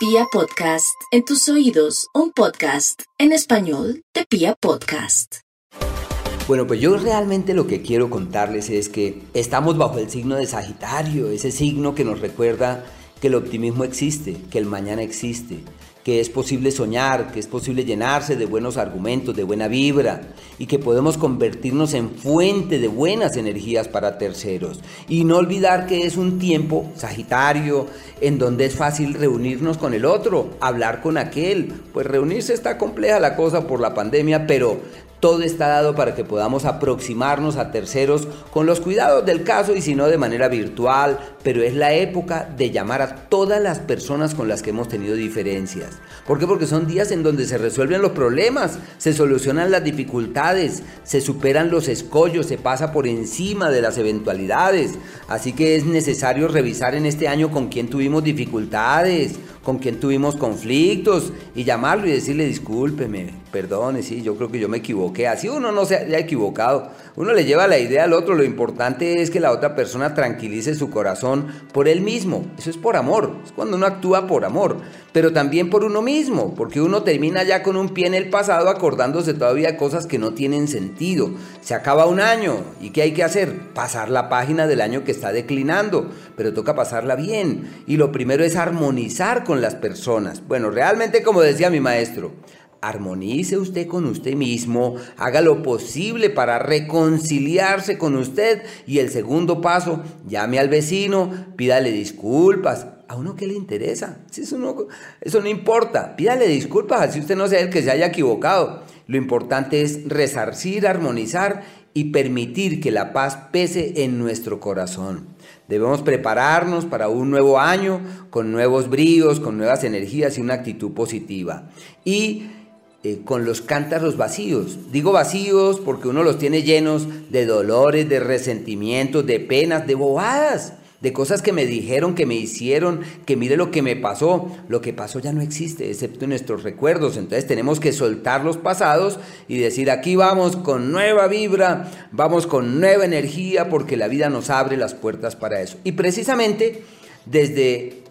Pia Podcast, en tus oídos, un podcast en español de Pia Podcast. Bueno, pues yo realmente lo que quiero contarles es que estamos bajo el signo de Sagitario, ese signo que nos recuerda que el optimismo existe, que el mañana existe, que es posible soñar, que es posible llenarse de buenos argumentos, de buena vibra y que podemos convertirnos en fuente de buenas energías para terceros. Y no olvidar que es un tiempo sagitario en donde es fácil reunirnos con el otro, hablar con aquel. Pues reunirse está compleja la cosa por la pandemia, pero todo está dado para que podamos aproximarnos a terceros con los cuidados del caso y si no de manera virtual, pero es la época de llamar a todas las personas con las que hemos tenido diferencias. ¿Por qué? Porque son días en donde se resuelven los problemas, se solucionan las dificultades, se superan los escollos, se pasa por encima de las eventualidades. Así que es necesario revisar en este año con quién tuvimos dificultades, con quien tuvimos conflictos y llamarlo y decirle discúlpeme, perdone, sí, yo creo que yo me equivoqué. Así uno no se haya equivocado, uno le lleva la idea al otro, lo importante es que la otra persona tranquilice su corazón por él mismo, eso es por amor, es cuando uno actúa por amor, pero también por uno mismo, porque uno termina ya con un pie en el pasado acordándose todavía cosas que no tienen sentido. Se acaba un año y ¿qué hay que hacer? Pasar la página del año que está declinando, pero toca pasarla bien y lo primero es armonizar con las personas. Bueno, realmente como decía mi maestro, armonice usted con usted mismo, haga lo posible para reconciliarse con usted y el segundo paso, llame al vecino, pídale disculpas. ¿A uno qué le interesa? eso, no, importa. Pídale disculpas así usted no sea el que se haya equivocado. Lo importante es resarcir, armonizar y permitir que la paz pese en nuestro corazón. Debemos prepararnos para un nuevo año con nuevos bríos, con nuevas energías y una actitud positiva. Y eh, con los cántaros vacíos. Digo vacíos porque uno los tiene llenos de dolores, de resentimientos, de penas, de bobadas, de cosas que me dijeron, que me hicieron, que mire lo que me pasó. Lo que pasó ya no existe, excepto en nuestros recuerdos. Entonces tenemos que soltar los pasados y decir, aquí vamos con nueva vibra, vamos con nueva energía, porque la vida nos abre las puertas para eso. Y precisamente desde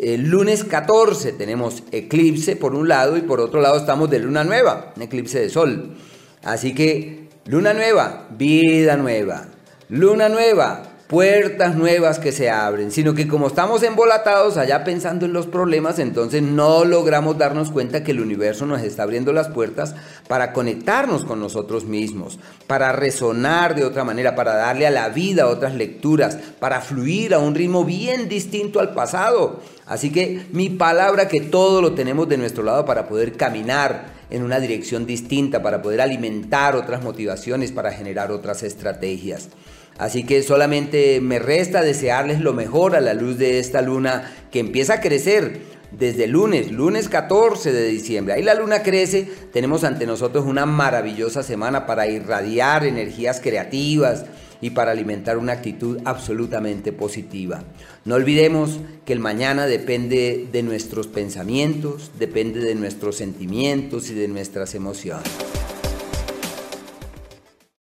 el lunes 14 tenemos eclipse por un lado y por otro lado estamos de luna nueva, un eclipse de sol. Así que luna nueva, vida nueva. Luna nueva, puertas nuevas que se abren, sino que como estamos embolatados allá pensando en los problemas, entonces no logramos darnos cuenta que el universo nos está abriendo las puertas para conectarnos con nosotros mismos, para resonar de otra manera, para darle a la vida otras lecturas, para fluir a un ritmo bien distinto al pasado. Así que mi palabra que todo lo tenemos de nuestro lado para poder caminar en una dirección distinta, para poder alimentar otras motivaciones, para generar otras estrategias. Así que solamente me resta desearles lo mejor a la luz de esta luna que empieza a crecer desde lunes, lunes 14 de diciembre. Ahí la luna crece, tenemos ante nosotros una maravillosa semana para irradiar energías creativas y para alimentar una actitud absolutamente positiva. No olvidemos que el mañana depende de nuestros pensamientos, depende de nuestros sentimientos y de nuestras emociones.